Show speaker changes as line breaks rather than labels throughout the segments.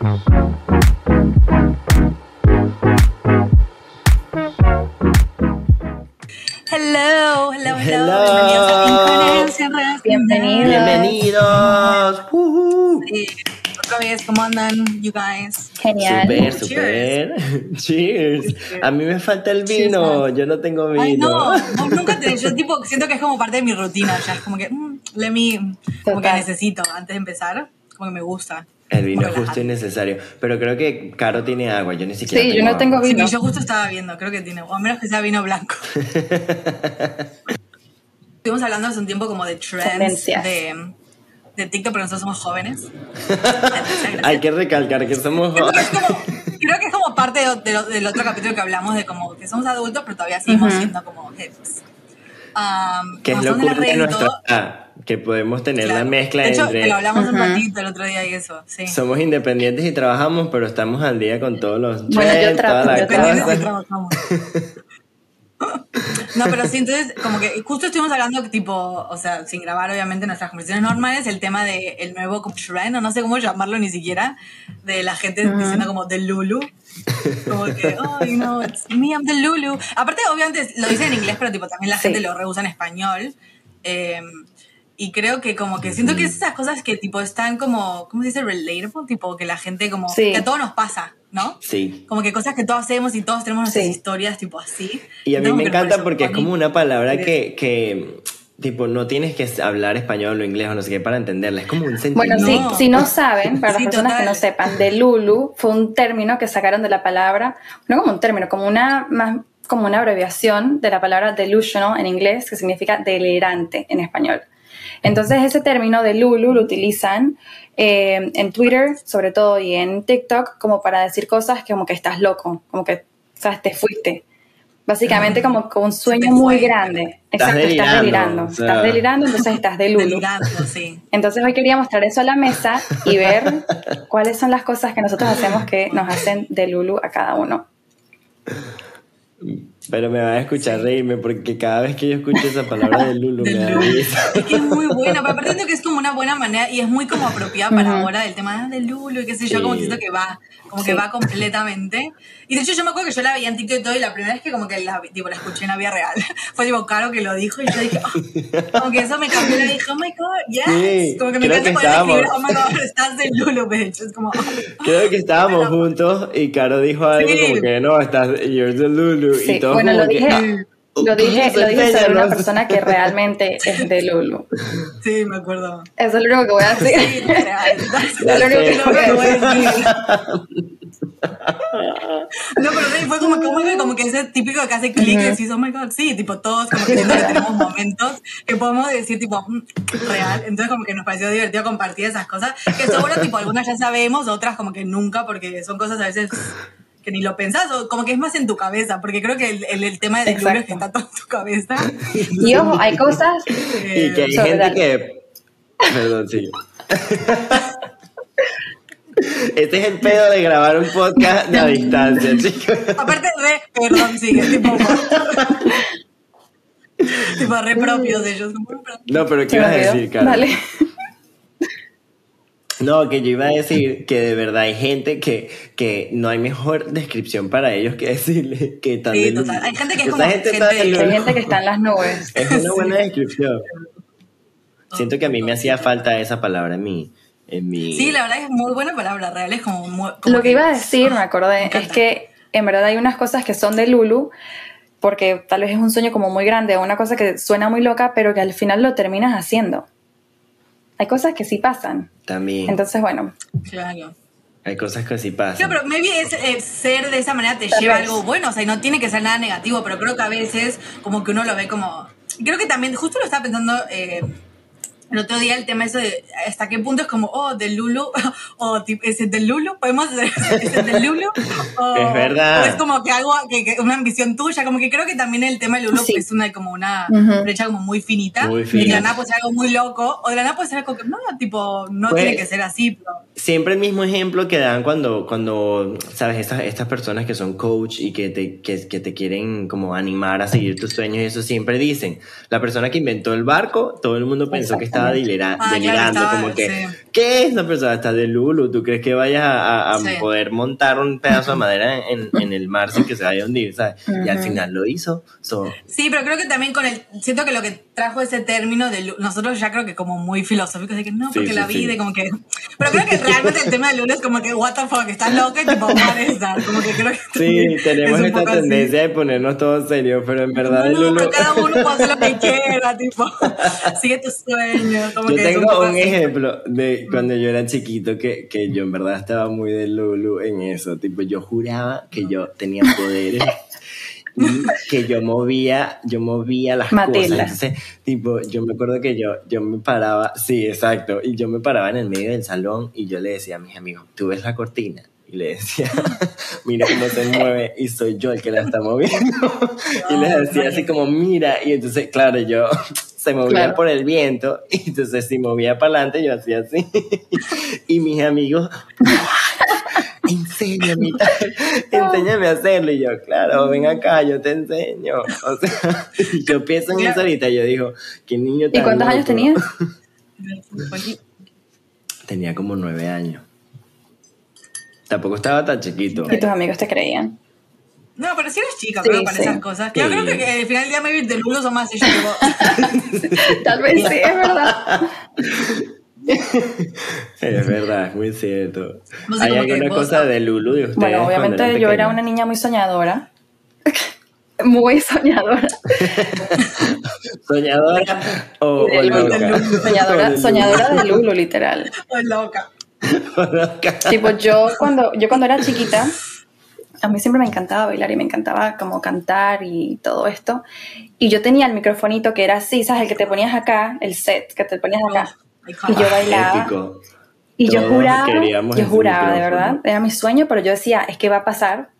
Hello, hello, hello.
Hello.
Bienvenidos
Bienvenidos.
Bienvenidos.
Sí, ¿cómo andan, you guys?
Genial.
Super, super. Cheers. A mí me falta el vino. Yo no tengo vino.
Ay, no, vos nunca te. Yo, tipo, siento que es como parte de mi rutina ya. Es como que, mm, let me. Como que necesito antes de empezar. Como que me gusta.
El vino es justo y necesario. Pero creo que Caro tiene agua. Yo ni siquiera
Sí, yo no
agua.
tengo
Sí,
vino.
yo justo estaba viendo, creo que tiene. O a menos que sea vino blanco. Estuvimos hablando hace un tiempo como de trends de, de TikTok, pero nosotros somos jóvenes.
Hay que recalcar que somos
Creo que es como, creo que es como parte de- de lo- del otro capítulo que hablamos de como que somos adultos, pero todavía seguimos
Ujú.
siendo como hips. Um,
que es lo
y
nuestra edad, que podemos tener la
claro.
mezcla
de hecho,
entre
lo hablamos un
Ujú.
ratito el otro día y eso, sí.
somos independientes y trabajamos, pero estamos al día con todos los
Bueno, yo tra-
toda la
yo
Independientes
cosa.
y trabajamos. No, pero sí, entonces, como que justo estuvimos hablando, tipo, o sea, sin grabar obviamente nuestras conversaciones normales, el tema del el nuevo trend, o no sé cómo llamarlo ni siquiera, de la gente diciendo como del Lulu. Como que, oh, you know, it's me, I'm the Lulu. Aparte, obviamente, lo dice en inglés, pero tipo, también la
Sí.
gente lo reusa en español. Eh, y creo que como que siento que es esas cosas que tipo están como, ¿cómo se dice? Relatable, tipo que la gente como,
Sí.
que a todos nos pasa, ¿no?
Sí.
Como que cosas que todos hacemos y todos tenemos nuestras
Sí.
historias, tipo así.
Y a mí
Entonces,
me
que por
encanta
eso,
porque es como una palabra que, que, tipo, no tienes que hablar español o inglés o no sé qué para entenderla. Es como un
Bueno,
sentimiento.
No.
si, si no saben, para
Sí,
las personas que
total.
no sepan, de Lulu fue un término que sacaron de la palabra, no como un término, como una más como una abreviación de la palabra delusional en inglés, que significa delirante en español. Entonces ese término de Lulu lo utilizan eh, en Twitter, sobre todo, y en TikTok, como para decir cosas que como que estás loco, como que, sabes, te fuiste. Básicamente como con un sueño muy grande.
Estás
Exacto,
delirando,
estás delirando.
o sea.
Estás delirando, entonces estás de Lulu.
Delirando, sí.
Entonces hoy quería mostrar eso a la mesa y ver cuáles son las cosas que nosotros hacemos que nos hacen de Lulu a cada uno.
Pero me van a escuchar reírme porque cada vez que yo escucho esa palabra de Lulu me da risa.
Es que es muy buena, pero aparte que es como una buena manera y es muy como apropiada para ahora del tema del Lulu y qué sé yo,
Sí.
como que siento que va, como que
Sí.
va completamente. Y de hecho yo me acuerdo que yo la veía en TikTok y todo y la primera vez que como que la, tipo, la escuché en la vida real fue tipo Caro que lo dijo y yo dije, "Ah", como que eso me cambió y dije, oh my god, yes.
Sí,
como que me
creo
encanta
que
poder escribir, oh my god, estás del Lulu, bitch. Es como,
Creo que estábamos juntos y Caro dijo algo
Sí.
como que no, estás, you're the Lulu.
Sí,
y todos
bueno,
como
lo
que,
dije,
ah,
lo dije, lo dije sobre una persona que realmente es de Lulu.
sí, me acuerdo.
Eso es lo único que voy a
Sí,
decir.
real.
Ya
lo único que
voy a
decir.
No, pero sí, fue como que, como que, como que ese típico que hace clic y decís, oh my god, sí, tipo todos como que tenemos momentos que podemos decir tipo, mm, real. Entonces como que nos pareció divertido compartir esas cosas, que seguro tipo algunas ya sabemos, otras como que nunca, porque son cosas a veces que ni lo pensás, o como que es más en tu cabeza, porque creo que el, el, el tema del libro es que está todo en tu cabeza.
Y ojo, hay cosas,
Y que hay
Sobre
gente
dale.
que. Perdón, sí. Este es el pedo de grabar un podcast a distancia, chicos.
Aparte de, perdón, sigue, tipo, tipo re propios de ellos.
No, pero ¿qué ibas a decir, Caro?
Dale.
No, que yo iba a decir que de verdad hay gente que, que no hay mejor descripción para ellos que decirle que están
Sí,
de
total.
Lulu.
Hay gente que es
Esa
como
gente
gente
está de
de-
Lulu.
Hay gente que está en las nubes.
Es una buena descripción. Siento que a mí me hacía falta esa palabra en mi... En mi...
Sí, la verdad es muy buena palabra, real, es como... muy- como
Lo que iba a decir, me acordé, es que en verdad hay unas cosas que son de Lulu, porque tal vez es un sueño como muy grande, o una cosa que suena muy loca, pero que al final lo terminas haciendo. Hay cosas que sí pasan.
También.
Entonces, bueno,
Claro.
hay cosas que sí pasan.
Claro, pero maybe es, eh, ser de esa manera te
Tal
lleva
vez.
algo bueno, o sea, y no tiene que ser nada negativo, pero creo que a veces como que uno lo ve como... Creo que también, justo lo estaba pensando eh, el otro día, el tema eso de hasta qué punto es como, oh, del Lulu, o ¿es del Lulu? ¿Podemos hacer ¿es del Lulu? O,
Es verdad.
O es como que algo, que, que una ambición tuya, como que creo que también el tema del Lulu
Sí.
es una, como una
Ujú.
brecha como muy finita,
Muy
y de la nada puede ser algo muy loco, o de la nada puede ser algo que, no, tipo, no
Pues-
tiene que ser así, pero...
Siempre el mismo ejemplo que dan cuando, cuando sabes, estas, estas personas que son coach y que te, que, que te quieren como animar a seguir tus sueños y eso siempre dicen, la persona que inventó el barco, todo el mundo pensó que
Exacto.
Estaba delira-
Ah,
delirando,
estaba-
como que,
sí.
¿qué es esa persona? Está de Lulu, ¿tú crees que vayas a, a- a
Sí.
poder montar un pedazo de madera en, en el mar sin que se vaya a hundir, ¿sabes? Y al final lo hizo. So,
Sí, pero creo que también con el. Siento que lo que trajo ese término de. Nosotros ya creo que como muy filosóficos, de que no,
Sí,
porque
sí,
la
sí.
vida, y como que. Pero creo que realmente el tema del lunes es como que, what the fuck, estás loca y tipo, that? Como que creo que.
sí,
es
tenemos
un
esta
poco así.
tendencia de ponernos todos serios, pero en verdad
No, no,
Lulu...
pero cada uno puede hacer lo que quiera, tipo, sigue tus sueños. Como
Yo
que es
tengo un
así.
ejemplo de cuando yo era chiquito que, que yo en verdad estaba muy de Lulu en eso. Tipo, yo juraba que yo tenía poderes que yo movía, yo movía las
Matilda.
cosas. Entonces, tipo, yo me acuerdo que yo, yo me paraba, sí, exacto, y yo me paraba en el medio del salón y yo le decía a mis amigos, ¿tú ves la cortina? Y le decía, mira cómo se mueve y soy yo el que la está moviendo. y les decía así como, mira, y entonces, claro, yo se movía
Claro.
por el viento y entonces si movía para adelante yo hacía así. y mis amigos, en serio, mi tal, enséñame a hacerlo. Y yo, claro, ven acá, yo te enseño. O sea, yo pienso en eso ahorita, yo digo, qué niño
¿Y
tan
cuántos años tenías?
Tenía como nueve años. Tampoco estaba tan chiquito.
Y tus amigos te creían.
No, pero si eres chica,
Sí,
creo, para
sí.
esas cosas. Yo
Sí.
creo que al final del día, maybe de Lulu son más ellos que vos.
Tal vez sí, es verdad.
Es verdad, es muy cierto.
No sé,
¿Hay alguna
vos-
cosa de Lulu de ustedes?
Bueno, obviamente yo era una niña muy soñadora. muy soñadora.
¿Soñadora o, o
De Lulu,
loca?
de Lulu.
O
Soñadora,
de
soñadora de Lulu, literal.
Estoy loca.
loca.
Tipo, yo cuando, yo cuando era chiquita, a mí siempre me encantaba bailar y me encantaba como cantar y todo esto. Y yo tenía el microfonito que era así, ¿sabes? El que te ponías acá, el set que te ponías acá. Y yo bailaba.
Épico.
Y yo juraba, yo juraba, de verdad, era mi sueño, pero yo decía, es que va a pasar.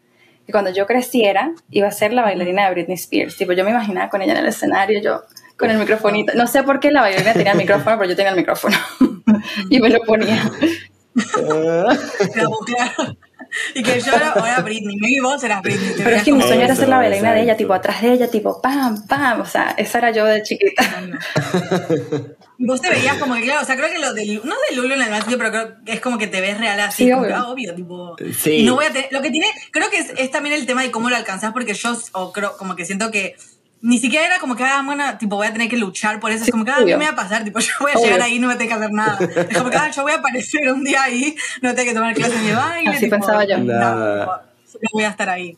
Y cuando yo creciera, iba a ser la bailarina de Britney Spears. Tipo, yo me imaginaba con ella en el escenario, yo con el microfonito. No sé por qué la bailarina tenía el micrófono, pero yo tenía el micrófono. y me lo ponía.
Claro. Y que yo era, ahora Britney, maybe vos eras Britney.
Pero es que mi sueño era ser la bailarina de ella, tipo atrás de ella, tipo pam, pam. O sea, esa era yo de chiquita.
Y vos te veías como que, claro, o sea, creo que lo de, no de Lulu en el sentido, pero creo que es como que te ves real así,
Sí,
como
obvio.
que, ah, obvio, tipo.
Sí.
Y no voy a tener, lo que tiene, creo que es, es también el tema de cómo lo alcanzás, porque yo, o creo, como que siento que ni siquiera era como que, ah, bueno, tipo, voy a tener que luchar por eso, es como que, ah, ¿qué me va a pasar? Tipo, yo voy a
Obvio.
llegar ahí y no me tengo que hacer nada. Es como que, ah, yo voy a aparecer un día ahí, no tengo que tomar clases de baile.
Así
tipo,
pensaba yo.
nada,
Nada.
tipo, solo voy a estar ahí.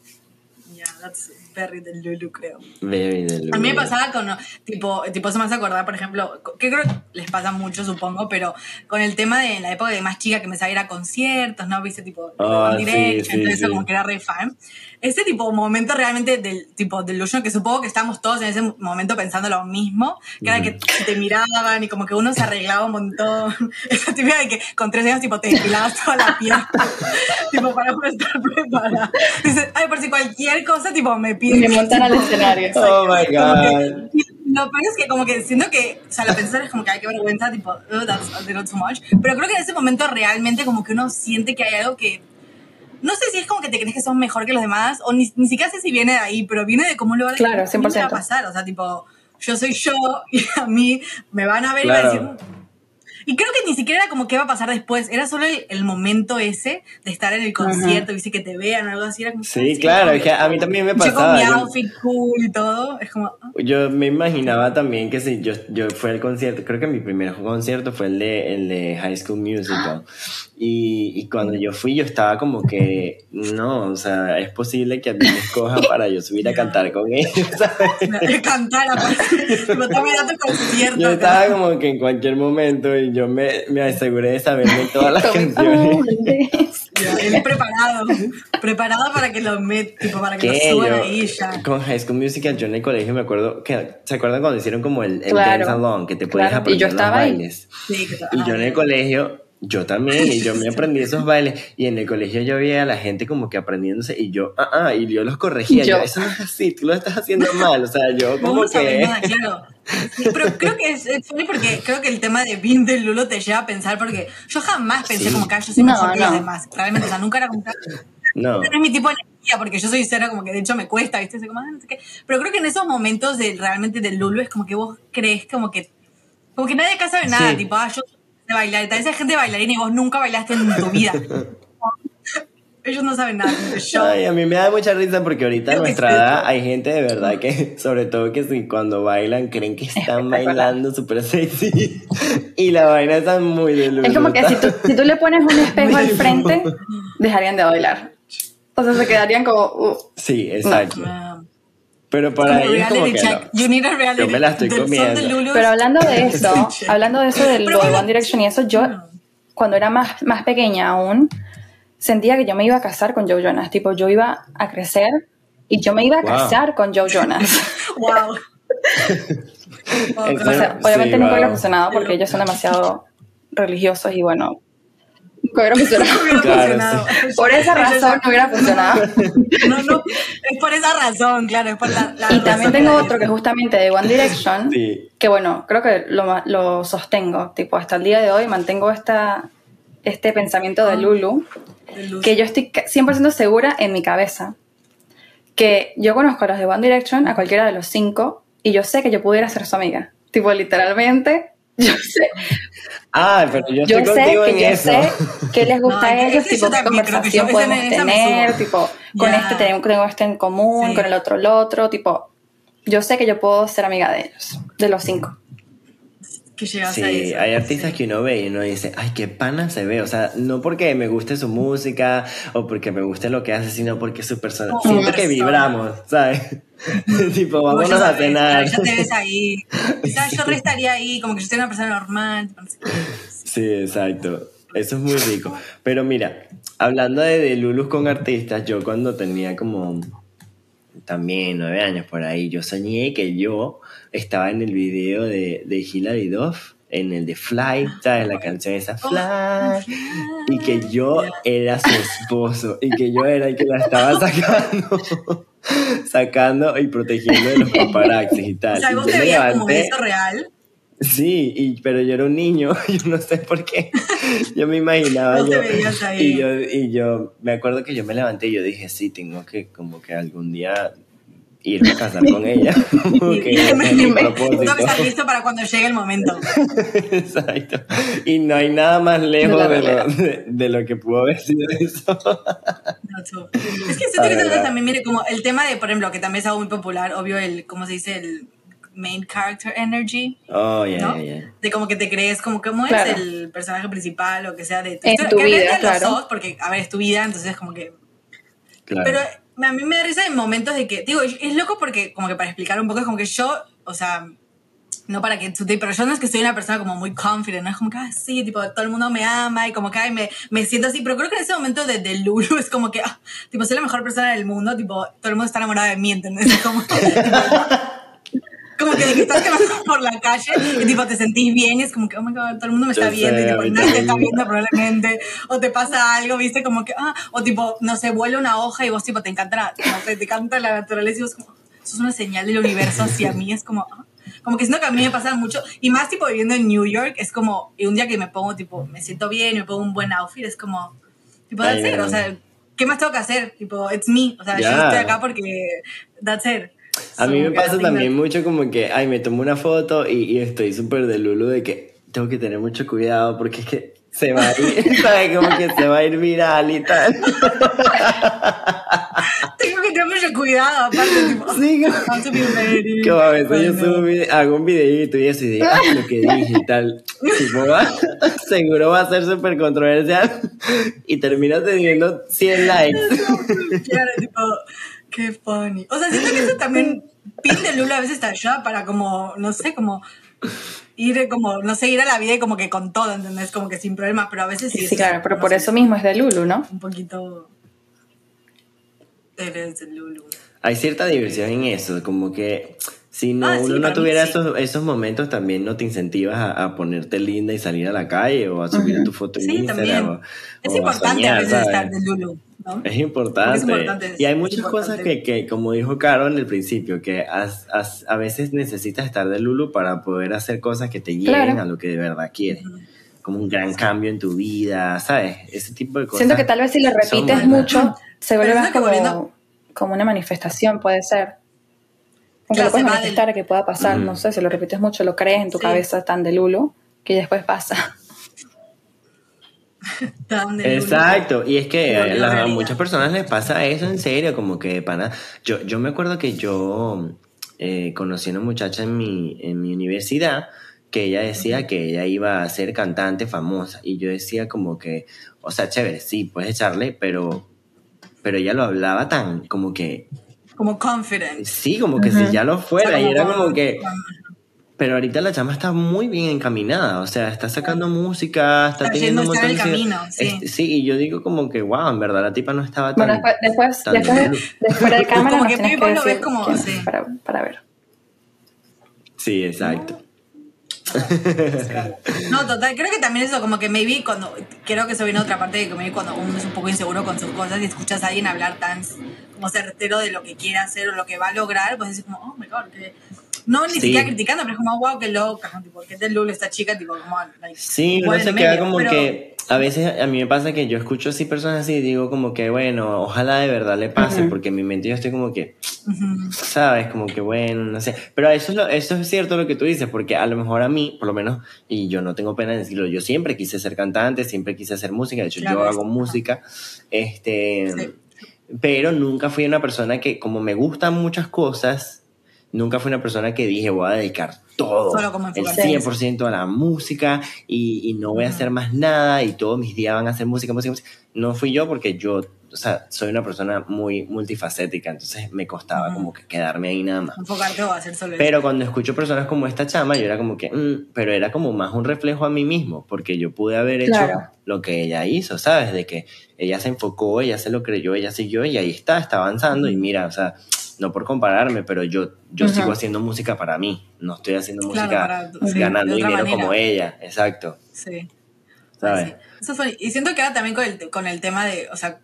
Yeah, that's very del Lulu, creo.
Baby de Lulu.
A mí me pasaba con, tipo, tipo, eso me hace acordar, por ejemplo, que creo que les pasa mucho, supongo, pero con el tema de la época de más chica que me sabía ir a conciertos, ¿no? Viste, tipo,
Ah,
One
sí,
Direction,
sí,
eso,
sí.
como que era re fan. Ese tipo momento realmente del tipo del Illusion, que supongo que estábamos todos en ese momento pensando lo mismo, que era que te miraban y como que uno se arreglaba un montón. Esa típica de que con tres años tipo te depilabas toda la piel, tipo para estar preparada. Dices, ay, por si cualquier cosa, tipo, me
Y
piden.
me montan al escenario.
Oh my
Como que-
god.
lo peor es que como que siento que, o sea, lo pensar es como que hay que vergüenza, tipo, oh, that's a little too much. Pero creo que en ese momento realmente como que uno siente que hay algo que, no sé si es como que te crees que sos mejor que los demás, o ni, ni siquiera sé si viene de ahí, pero viene de cómo lo va
Claro,
a
100%.
pasar. O sea, tipo, yo soy yo y a mí me van a ver y van a
Claro.
decir... Y creo que ni siquiera era como qué va a pasar después, era solo el, el momento ese de estar en el concierto, viste, que te vean o algo así. Era como,
Sí, claro,
como
es que a mí también me
Yo con
pasaba.
mi
yo-
outfit cool y todo, es como... ah.
Yo me imaginaba también que si yo, yo fui al concierto, creo que mi primer concierto fue el de, el de High School Musical. Y, y cuando yo fui, yo estaba como que, no, o sea, es posible que a mí me escoja para yo subir a cantar con ellos, ¿sabes?
cantar aparte. Tipo, está mirando concierto.
Yo estaba como que en cualquier momento y yo me, me aseguré de saberme todas las canciones.
Él preparado. Preparado para que lo met, tipo, para que lo suban
yo,
ahí ya.
con High School Musical, yo en el colegio me acuerdo que, ¿se acuerdan cuando hicieron como el, el
Claro.
Dance Along? Que te puedes
Claro, y
aprender los
ahí.
bailes.
Sí,
Y yo en el colegio, yo también, y yo me aprendí esos bailes, y en el colegio yo veía a la gente como que aprendiéndose, y yo, ah, ah, y yo los corregía, yo,
Yo.
eso no es así, tú lo estás haciendo mal, o sea, yo
No
como que...
nada, claro. Sí, pero creo que es, es funny porque creo que el tema de Pin del Lulo te lleva a pensar porque yo jamás pensé
Sí.
como que yo soy
No,
mejor que los
no.
demás. Realmente, o sea, nunca era como que
No,
no es mi tipo de energía porque yo soy cero como que de hecho me cuesta, ¿viste? Como, ah, no sé qué. Pero creo que en esos momentos de realmente del Lulu es como que vos crees como que Como que nadie acá sabe nada,
Sí.
tipo, ah, yo sé bailar. Tal vez hay gente bailarina y vos nunca bailaste en tu vida. Ellos no saben nada. Yo,
Ay, a mí me da mucha risa porque ahorita
que
nuestra edad hay gente de verdad que, sobre todo que si cuando bailan creen que están bailando súper sexy y la vaina está muy de luz.
Es como que si tú, si tú le pones un espejo al frente, dejarían de bailar. O sea, se quedarían como... uh,
Sí, exacto. Pero para ellos como
reality
que
check.
no.
You need a reality
Yo me la estoy
del-
comiendo.
Pero hablando de eso, hablando de eso del lo
bueno,
One Direction y eso, yo cuando era más, más pequeña aún, sentía que yo me iba a casar con Joe Jonas. Tipo, yo iba a crecer y yo me iba a
Wow.
casar con Joe Jonas.
Wow.
En
O sea,
Sí,
obviamente nunca
wow.
funcionado porque ellos son demasiado religiosos y bueno, nunca hubiera funcionado.
Claro,
Por esa razón no hubiera funcionado.
No, no, es por esa razón, claro, es por la, la
Y también tengo otro que justamente de One Direction,
Sí.
que bueno, creo que lo, lo sostengo, tipo, hasta el día de hoy mantengo esta, este pensamiento de Lulu,
de luz.
que yo estoy ca- 100% segura en mi cabeza, que yo conozco a los de One Direction, a cualquiera de los cinco, y yo sé que yo pudiera ser su amiga. Tipo, literalmente, yo sé,
Ah, pero yo
yo
estoy
sé
contigo en
que yo
eso.
sé qué les gusta
No,
a ellos, tipo, qué
que
conversación
ese-
podemos tener, tipo, con
Ya.
este tengo, tengo este en común,
Sí.
con el otro el otro, tipo, yo sé que yo puedo ser amiga de ellos, de los cinco.
Que llegas a
Sí,
eso.
hay artistas que uno ve y uno dice, ay, qué pana se ve. O sea, no porque me guste su música o porque me guste lo que hace, sino porque su persona. Siento que vibramos, ¿sabes? tipo, vámonos a cenar.
Ya te ves ahí. Quizás yo re estaría ahí, como que yo soy una persona normal.
Sí, exacto. Eso es muy rico. Pero mira, hablando de, de Lulus con artistas, yo cuando tenía como también nueve años por ahí, yo soñé que yo estaba en el video de, de Hilary Duff, en el de Fly, ¿sabes? La canción esa Fly, y que yo era su esposo, y que yo era el que la estaba sacando, sacando y protegiendo de los paparazzis y tal.
O sea,
Y
vos
yo
te
me
veías como
levanté-
eso real.
Sí, y, pero yo era un niño, yo no sé por qué. Yo me imaginaba
No
yo.
ahí.
Y yo, y yo me acuerdo que yo me levanté y yo dije, sí, tengo que como que algún día irme a casar con ella. Que.
Tengo que estar listo para cuando llegue el momento.
Exacto. Y no hay nada más lejos
De
lo, de, de lo que pudo haber sido eso.
No. Es que siento que
verdad.
también, mire, como el tema de, por ejemplo, que también es algo muy popular, obvio, el, ¿cómo se dice? El main character energy,
Oh, ya,
¿no?
ya, ya.
De como que te crees, como cómo
Claro.
es el personaje principal o que sea de
En tu
en
vida, claro.
sos, porque, a ver, es tu vida, entonces como que
Claro.
Pero a mí me da risa en momentos de que, digo, es loco porque, como que para explicar un poco, es como que yo, o sea, no para que pero yo no es que soy una persona como muy confident, ¿no? Es como que, ah, sí, tipo, todo el mundo me ama y como que, ay, me, me siento así, pero creo que en ese momento de, de Lulu es como que, ah, tipo, soy la mejor persona del mundo, tipo, todo el mundo está enamorado de mí, ¿entendés? Es como, tipo, como que de que estás caminando por la calle y tipo te sentís bien y es como que, oh my god, todo el mundo me está
Yo
viendo y tipo,
a
nadie te está viendo probablemente, o te pasa algo, viste, como que, ah, o tipo, no sé, vuela una hoja y vos tipo te encanta, la- no sé, te encanta la naturaleza y vos como, eso es una señal del universo hacia mí, es como, ah, como que siento que a mí me pasa mucho, y más tipo viviendo en New York, es como, y un día que me pongo tipo, me siento bien, me pongo un buen outfit, es como, tipo, that's it, o sea, ¿qué más tengo que hacer? Tipo, it's me, o sea, yo
Ya.
estoy acá porque, that's it.
A mí me pasa también mucho como que, ay, me tomo una foto y, y estoy súper de Lulu de que tengo que tener mucho cuidado porque es que se va a ir, ¿sabes? Como que se va a ir viral y tal.
Tengo que tener mucho cuidado, aparte, tipo,
Sí, como- a veces yo subo un vide- hago un videito y eso y digo, "Ay, lo que dije y tal. Tipo, va- seguro va a ser súper controversial y terminas teniendo 100 likes.
Claro, tipo, qué funny. O sea, siento que eso también, pin de Lula a veces te ayuda para como, no sé, como ir como, no sé, ir a la vida y como que con todo, ¿entendés? Como que sin problemas, pero a veces sí.
Sí, claro, pero
no
por
sé,
eso mismo es de Lulu, ¿no?
Un poquito... Eres de Lulu.
Hay cierta diversión en eso, como que si no,
Ah, sí,
no tuviera
sí.
esos, esos momentos también no te incentivas a, a ponerte linda y salir a la calle o a subir
Ujú.
tu foto en
Sí,
Instagram.
también.
o-
Es
o
importante a
soñar,
veces
¿sabes?
estar de Lulu, ¿no?
Es importante.
Es importante,
y hay muchas
importante.
cosas que, que, como dijo Caro en el principio, que as- as- a veces necesitas estar de Lulu para poder hacer cosas que te lleven
Claro.
a lo que de verdad quieres. Como un gran cambio en tu vida, ¿sabes? Ese tipo de cosas.
Siento que tal vez si lo repites
buenas.
mucho, se vuelve más como,
volviendo-
como una manifestación, puede ser. Como
Claro,
que lo puedes manifestar que pueda pasar, no sé, si lo repites mucho, lo crees en tu
Sí.
cabeza tan de lulo, que después pasa.
Exacto, y es que a, la- muchas personas les pasa eso en serio, como que pana. Yo, yo me acuerdo que yo eh, conocí a una muchacha en mi, en mi universidad que ella decía que ella iba a ser cantante famosa, y yo decía como que, o sea, chévere, sí, puedes echarle, pero, pero ella lo hablaba tan como que,
Como confident.
sí, como que si ya lo
O sea,
fuera, y era como que, pero ahorita la chama está muy bien encaminada, o sea, está sacando música, está,
Está
teniendo un montón de
camino, sí.
Este, sí, y yo digo como que, wow, en verdad la tipa no estaba tan...
Bueno, después, después,
tan
después,
de-
después de cámara
Como
nos
que lo ves como- sí.
es para, para ver.
Sí, exacto.
No, total, creo que también eso, como que maybe cuando, creo que eso viene a otra parte de que maybe cuando uno es un poco inseguro con sus cosas y escuchas a alguien hablar tan como certero de lo que quiere hacer o lo que va a lograr, pues dices como, oh my god, que... No, ni
Sí.
siquiera criticando, pero es como, wow, qué loca, tipo, que del Lulu esta chica, tipo, como, like,
Sí,
igual
se queda
medio,
como
pero-
que a veces a mí me pasa que yo escucho así personas así y digo como que bueno, ojalá de verdad le pase porque en mi mente yo estoy como que,
Ujú.
sabes, como que bueno, no sé, pero eso es, lo- eso es cierto lo que tú dices porque a lo mejor a mí, por lo menos, y yo no tengo pena de decirlo, yo siempre quise ser cantante, siempre quise hacer música, de hecho
Claro,
yo hago música, este,
Sí.
pero nunca fui una persona que como me gustan muchas cosas, nunca fui una persona que dije voy a dedicar todo, el
enfocarse.
100% a la música y, y no voy a hacer más nada y todos mis días van a ser música, música, música. No fui yo porque yo, o sea, soy una persona muy multifacética, entonces me costaba como que quedarme ahí nada más.
Enfocarte o hacer solo eso.
Pero cuando escucho personas como esta chama, yo era como que, mm, pero era como más un reflejo a mí mismo, porque yo pude haber hecho
Claro.
lo que ella hizo, ¿sabes? De que ella se enfocó, ella se lo creyó, ella siguió y ahí está, está avanzando. Y mira, o sea, no por compararme, pero yo, yo sigo haciendo música para mí, no estoy haciendo
Claro,
música
para- sí,
ganando dinero
manera.
como ella, exacto,
Sí.
¿sabes?
Sí. Eso fue, y siento que ahora también con el, con el tema de, o sea,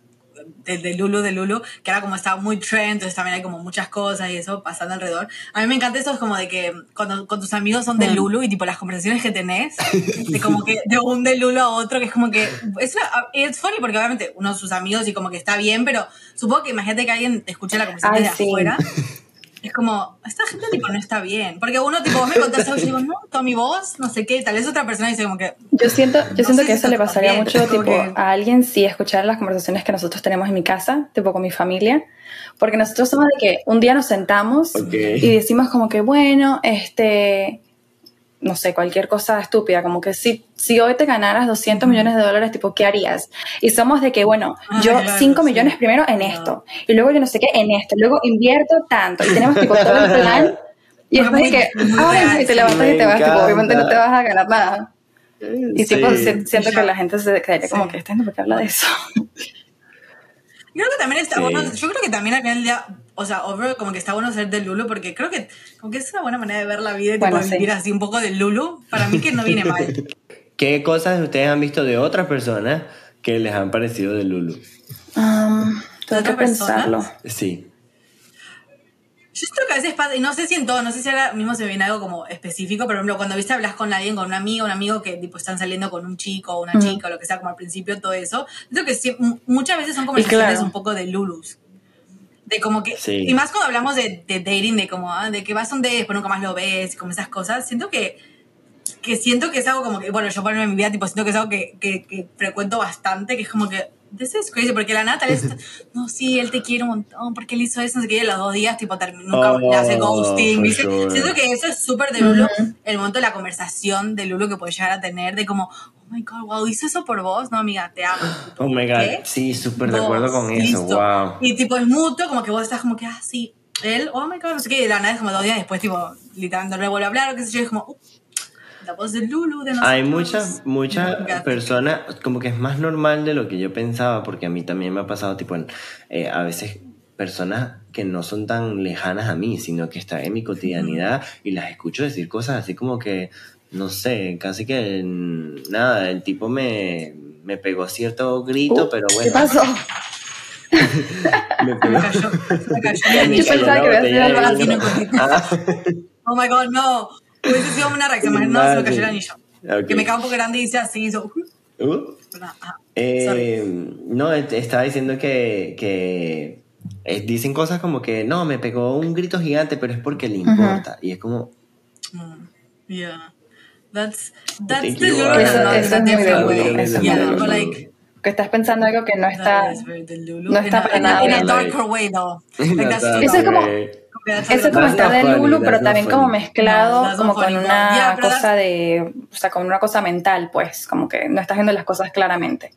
de, de Lulu, de Lulu, que ahora como estaba muy trend, entonces también hay como muchas cosas y eso pasando alrededor. A mí me encanta eso, es como de que cuando con tus amigos son de
Mm.
Lulu y tipo las conversaciones que tenés, de como que de un de Lulu a otro, que es como que, es, es funny porque obviamente uno de sus amigos y como que está bien, pero supongo que imagínate que alguien te escucha la conversación
Ay, sí.
afuera. Es como, esta gente tipo no está bien. Porque uno tipo, vos me contás algo y yo digo, no, Tommy, vos, no sé qué, tal vez otra persona dice como que,
Yo siento, yo
No
siento que
si
eso le pasaría
bien,
mucho tipo,
que-
a alguien si escuchar las conversaciones que nosotros tenemos en mi casa, tipo con mi familia, porque nosotros somos de que un día nos sentamos
Ok.
y decimos como que, bueno, este, no sé, cualquier cosa estúpida, como que si, si hoy te ganaras 200 millones de dólares, tipo, ¿qué harías? Y somos de que, bueno,
Ah,
yo
claro,
5
sí.
millones primero en esto, y luego yo no sé qué en esto, luego invierto tanto, y tenemos tipo todo el plan, y después de que, ay, y te levantas y te vas, tipo, obviamente no te vas a ganar nada. Y
Sí.
tipo, si- siento que la gente se quedaría como
Sí.
que, ¿este por qué habla de eso?
Yo creo que también está
Sí.
bueno, yo creo que también al final del día, o sea, overall, como que está bueno ser del Lulu, porque creo que como que es una buena manera de ver la vida y
Bueno, sí.
vivir así un poco del Lulu. Para mí que no viene mal.
¿Qué cosas ustedes han visto de otras personas que les han parecido de Lulu?
Um, tengo que pensarlo.
Sí.
Yo creo que a veces pasa, y no sé si en todo, no sé si ahora mismo se me viene algo como específico, pero por ejemplo, cuando viste hablas con alguien, con un amigo, un amigo que tipo están saliendo con un chico o una
Ujú.
chica o lo que sea, como al principio, todo eso, creo que sí, muchas veces son conversaciones
claro.
un poco de Lulus. De como que,
Sí.
y más cuando hablamos de, de dating, de como, ah, de que vas a un date, después nunca más lo ves, y como esas cosas, siento que, que siento que es algo como que, bueno, yo ponerme en mi vida, tipo, siento que es algo que, que, que frecuento bastante, que es como que, this is crazy, porque la nata es, no, sí, él te quiere un montón, porque él hizo eso, no sé qué, y a los dos días, tipo, nunca
Oh,
le hace ghosting, ¿viste?
sure.
Siento que eso es súper de Lulu, el momento de la conversación de Lulu que puedes llegar a tener, de como, oh my god, wow, hizo eso por vos, no, amiga, te amo.
Oh my God.
¿Qué?
Sí, súper de acuerdo con eso.
listo.
Wow.
Y tipo, es mutuo, como que vos estás como que, ah, sí, él, oh my god, no sé qué, y la nada es como dos días después, tipo, literalmente no le vuelve a hablar, o qué sé yo, es como, uh, la voz de Lulu, de nosotros.
Hay muchas, muchas personas, como que es más normal de lo que yo pensaba, porque a mí también me ha pasado, tipo, en, eh, a veces personas que no son tan lejanas a mí, sino que están en mi cotidianidad y las escucho decir cosas así como que, no sé, casi que mm, nada, el tipo me, me pegó cierto grito,
Uh,
pero
¿Qué
bueno,
pasó?
me pegó.
me cayó, me cayó
Yo pensaba que
botella
sido
de
algo
así.
Ah,
Oh my god, no. Hubiese sido una reacción más, no, se me cayó el anillo.
Ok.
Que me cae un poco grande y dice así, hizo, uh,
uh.
ajá.
Eh, no, estaba diciendo que, que eh, dicen cosas como que no, me pegó un grito gigante, pero es porque le importa. Y es como,
Mm, yeah. That's that's the Lulu
Eso- eso es muy es
Yeah, but like
Que estás pensando algo que no está... no
in
está
a-
para nada
in a darker way though. Like
"No,
that's
that's
Eso es como-
okay".
Eso es como
not
de Lulu, pero también como mezclado
No,
como con una.
Yeah,
cosa de... O sea, con una cosa mental, pues. Como que no estás viendo las cosas claramente.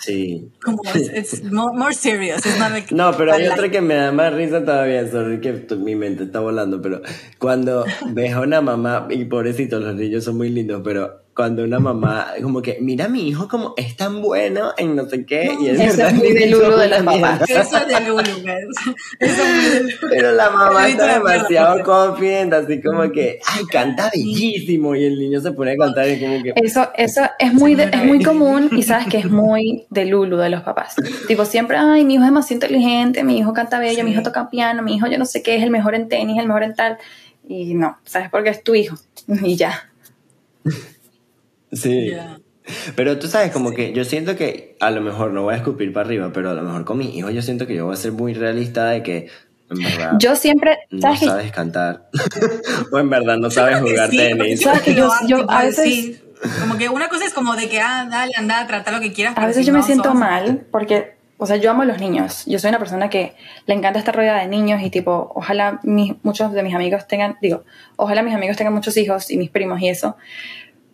Sí.
como it's, it's more, more serious. It's not like
No, pero hay otra que me da más risa todavía, sorry que tu- mi mente está volando, pero cuando ves a una mamá, y pobrecito, los niños son muy lindos, pero cuando una mamá, como que, mira a mi hijo como es tan bueno en no sé qué, y es
Eso
verdad
es muy
que
de
hizo
Lulu de papás.
mierda.
Eso es de Lulu, guys. Eso es muy de Lulu.
Pero la mamá está demasiado confident, así como que, ay, canta bellísimo, y el niño se pone a cantar y como que,
Eso, eso es muy, de- es muy común y sabes que es muy de Lulu de los papás. Tipo, siempre, ay, mi hijo es demasiado inteligente, mi hijo canta bello, mi hijo toca piano, mi hijo yo no sé qué, es el mejor en tenis, el mejor en tal. Y no, ¿sabes? Porque es tu hijo. Y ya.
Sí.
Yeah.
Pero tú sabes, como que yo siento que a lo mejor no voy a escupir para arriba, pero a lo mejor con mi hijo yo siento que yo voy a ser muy realista de que en verdad
Yo siempre,
no
¿sabes
cantar o en verdad no sabes jugar
sí,
tenis.
¿Sabes que yo- a veces-
sí. Como que una cosa es como de que, ah, dale, anda a tratar lo que quieras.
A veces
si
yo me siento
sos-
mal porque, o sea, yo amo a los niños. Yo soy una persona que le encanta estar rodeada de niños y tipo, ojalá mis, muchos de mis amigos tengan, digo, ojalá mis amigos tengan muchos hijos y mis primos y eso.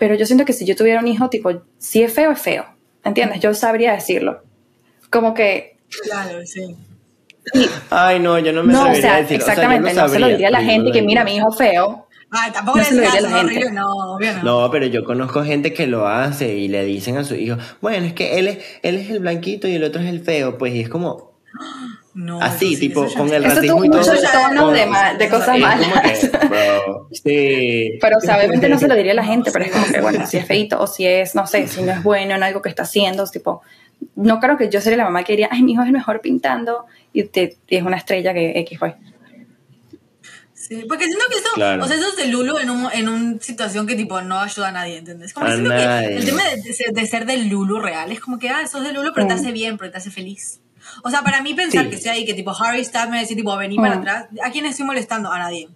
Pero yo siento que si yo tuviera un hijo, tipo, si es feo, es feo. ¿Entiendes? Yo sabría decirlo. Como que,
Claro, sí.
Ay, no, yo no me
no, o
atrevería
sea,
decir, o sea,
exactamente,
lo
no se lo
sabría,
diría a la gente
no
que mira mi hijo feo.
Ah, tampoco
No
le
se lo
decías,
diría a la
"Ah,
gente".
horrible", no, obvio no.
No, pero yo conozco gente que lo hace y le dicen a su hijo, bueno, es que él es, él es el blanquito y el otro es el feo, pues, y es como
No,
así,
sí,
tipo, con
no.
el
Eso
racismo
tuvo
y todo.
muchos tonos
con-
de, ma- de cosas malas.
que, bro, sí.
Pero, o sea, obviamente no se lo diría a la gente, pero es como que, bueno, si es feito o si es, no sé, si no es bueno en algo que está haciendo, tipo, no creo que yo sería la mamá que diría, ay, mi hijo es el mejor pintando y, te, y es una estrella que X fue.
Sí, porque siento que eso,
Claro.
o sea, eso es de Lulu en un, en una situación que tipo no ayuda a nadie, ¿entendés? Como que siento
nadie.
que el tema de, de ser- de ser Lulu real es como que, ah, sos de Lulu, pero te
Mm.
hace bien, pero te hace feliz. O sea, para mí pensar
Sí.
que sea ahí, que tipo Harry Styles me dice tipo, vení para
Mm.
atrás, ¿a quién estoy molestando? A nadie.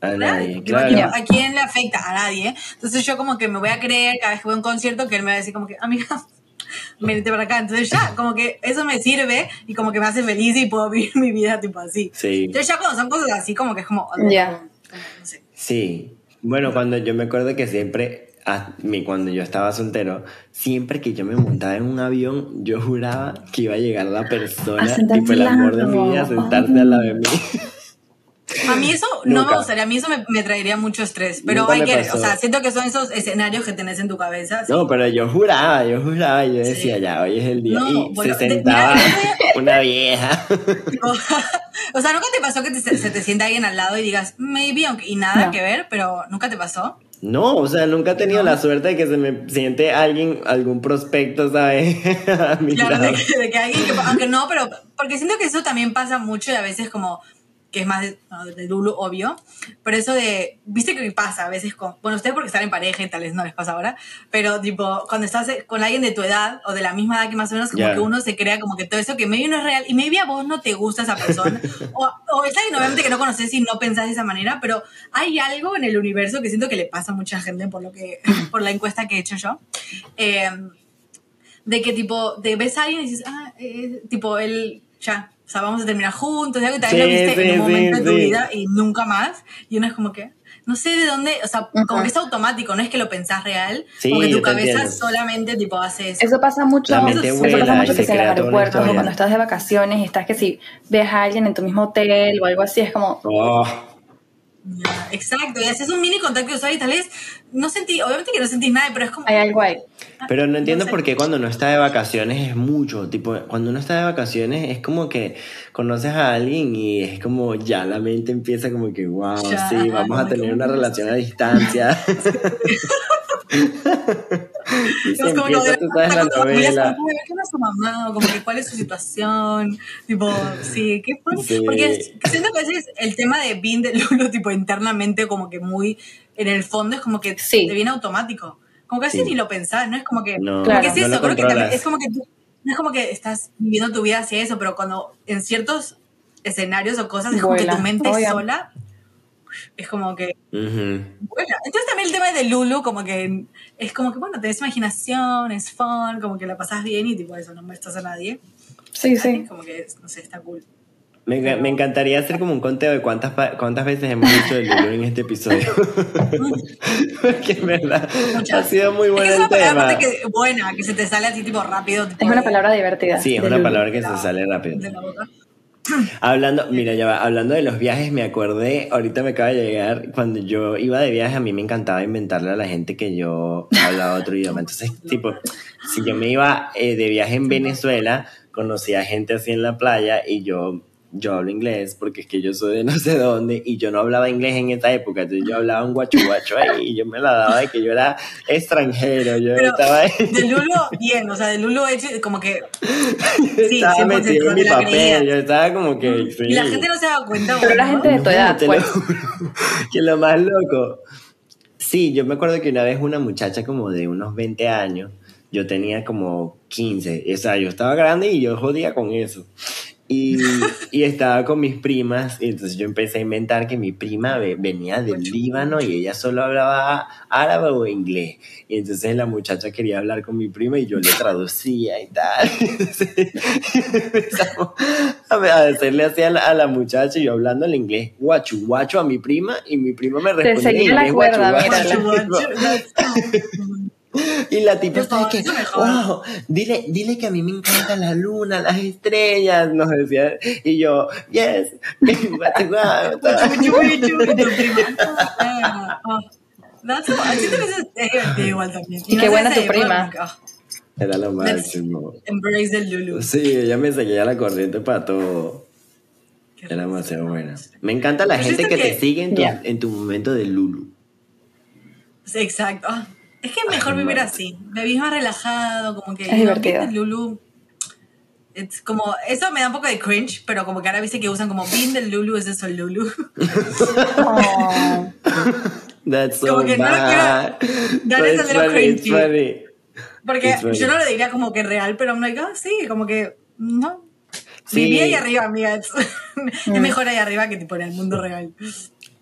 A nadie, claro.
¿A quién le afecta? A nadie. Entonces yo como que me voy a creer cada vez que voy a un concierto que él me va a decir como que, amiga, venite para acá. Entonces ya, como que eso me sirve y como que me hace feliz y puedo vivir mi vida tipo así.
Sí.
Entonces ya cuando son cosas así como que es como...
Ya.
como- no sé.
Sí. Bueno, cuando yo me acuerdo que siempre, cuando yo estaba soltero, siempre que yo me montaba en un avión, yo juraba que iba a llegar la persona, tipo el amor de vida, a sentarse al lado de mí.
A mí eso no
Nunca.
me gustaría, a mí eso me, me traería mucho estrés, pero
Nunca
hay que,
pasó.
o sea, siento que son esos escenarios que tenés en tu cabeza.
No, pero yo juraba, yo juraba, yo decía,
Sí.
ya, hoy es el día.
No,
y
bueno,
se
de-
sentaba
mira,
una vieja.
O sea, nunca te pasó que te- se te sienta alguien al lado y digas, maybe, aunque, y nada
No.
que ver, pero nunca te pasó.
No, o sea, nunca he tenido la suerte de que se me siente alguien, algún prospecto, ¿sabes? a mi
Claro, de que, de que alguien que, aunque no, pero, porque siento que eso también pasa mucho y a veces como, que es más de, no, de Lulu, obvio, pero eso de, viste que pasa a veces con, bueno, ustedes porque están en pareja y tal vez no les pasa ahora, pero tipo, cuando estás con alguien de tu edad o de la misma edad que más o menos, como
Ya.
que uno se crea como que todo eso que maybe no es real y maybe a vos no te gusta esa persona, o, o es alguien obviamente que no conoces y no pensás de esa manera, pero hay algo en el universo que siento que le pasa a mucha gente por lo que, por la encuesta que he hecho yo. Eh, de que tipo, de ves a alguien y dices, ah, eh, tipo, él, ya, o sea, vamos a terminar juntos, y algo que tal vez lo viste
sí,
en un momento
sí,
de tu vida y nunca más, y uno es como que, no sé de dónde, o sea, como que es automático, no es que lo pensás real,
Sí,
como que
yo
tu cabeza
entiendo.
solamente tipo hace eso.
Eso pasa mucho, eso
vuela
pasa mucho que
se
si en
una
aeropuertos o cuando estás de vacaciones y estás que si ves a alguien en tu mismo hotel o algo así, es como,
Oh,
Ya, exacto, y haces un mini contacto visual y tal vez no sentí, obviamente que no sentís nada, pero es como...
hay algo ahí.
Pero no entiendo
sé.
por qué cuando uno está de vacaciones es mucho. Tipo, cuando uno está de vacaciones es como que conoces a alguien y es como ya la mente empieza como que, wow,
Ya,
sí, vamos a tener una
"Uh,
relación a distancia. y se
Es como
empieza,
que
tú sabes, la novela.
como, "Uy, ¿qué es su mamá? O como que cuál es su situación. Tipo, sí, ¿qué fue?
Sí.
Porque siento que a veces el tema de Bean de Lulu, tipo, internamente, como que muy, en el fondo, es como que
Sí.
te viene automático. Como que a veces
Sí.
ni lo pensás, ¿no? Es como que,
No,
porque es
no
eso, creo que también, es como que tú, no es como que estás viviendo tu vida hacia eso, pero cuando en ciertos escenarios o cosas, es como que tu mente
obvio.
sola es como que
Ujú.
Bueno, entonces también el tema de Lulu, como que es como que, bueno, tenés imaginación, es fun, como que la pasás bien y tipo eso, no molestas a nadie.
Sí, sí.
Como que, no sé, está cool.
Me, enca- me encantaría hacer como un conteo de cuántas, pa- cuántas veces hemos dicho el Lulu en este episodio. Porque en verdad
Muchas.
ha sido muy
que es
el tema.
aparte que buena, que se te sale así tipo rápido. tipo
Es una
de-
palabra divertida.
Sí, es una palabra que se sale rápido.
de la boca.
Hablando, mira, ya va, hablando de los viajes, me acordé, ahorita me acaba de llegar, cuando yo iba de viaje, a mí me encantaba inventarle a la gente que yo hablaba otro idioma. Entonces, tipo, si yo me iba eh, de viaje en Venezuela, conocía gente así en la playa y yo, yo hablo inglés porque es que yo soy de no sé dónde y yo no hablaba inglés en esa época, entonces yo hablaba un guacho guacho ahí y yo me la daba de que yo era extranjero, yo
Pero
estaba ahí.
de Lulu, bien, o sea, de Lulu hecho como que. Sí,
estaba
100%
metido en mi papel, yo estaba como que... sí.
Y la gente no se da cuenta.
Pero la gente de tu edad,
te lo
pues.
juro. que lo más loco. Sí, yo me acuerdo que una vez una muchacha como de unos 20 años, yo tenía como 15, o sea, yo estaba grande y yo jodía con eso. Y, y estaba con mis primas, y entonces yo empecé a inventar que mi prima ve- venía del Líbano y ella solo hablaba árabe o inglés. Y entonces la muchacha quería hablar con mi prima y yo le traducía y tal. A hacerle así a la, a la muchacha y yo hablando en inglés guachu guacho a mi prima y mi prima me respondía en
seguía la
inglés
cuerda,
guachu. Y la tipa estaba que, wow, dile, dile que a mí me encanta la luna, las estrellas, nos decía. Y yo, yes, guachu,
y es divertido igual también.
Qué buena tu prima.
ah,
Era lo máximo.
Embrace the Lulu.
Sí, ella me seguía la corriente para todo. Era demasiado buena. Me encanta la
Pero
gente que, te sigue en tu, en tu momento de Lulu.
Exacto. Es que es mejor
Ay,
vivir así. Vivís más relajado, como que.
Es divertido.
¿viste, Lulu. Es como, eso me da un poco de cringe, pero como que ahora viste que usan como being del Lulu es eso, Lulu.
Oh.
That's so
Como que no lo
bad.
That
But
is a
it's
little
it's
cringy.
funny.
Porque
It's
yo no lo diría como que real, pero I'm like, ah, sí, como que, no.
Sí.
Viví ahí arriba, amiga. Es, es mejor ahí arriba que tipo en el mundo real.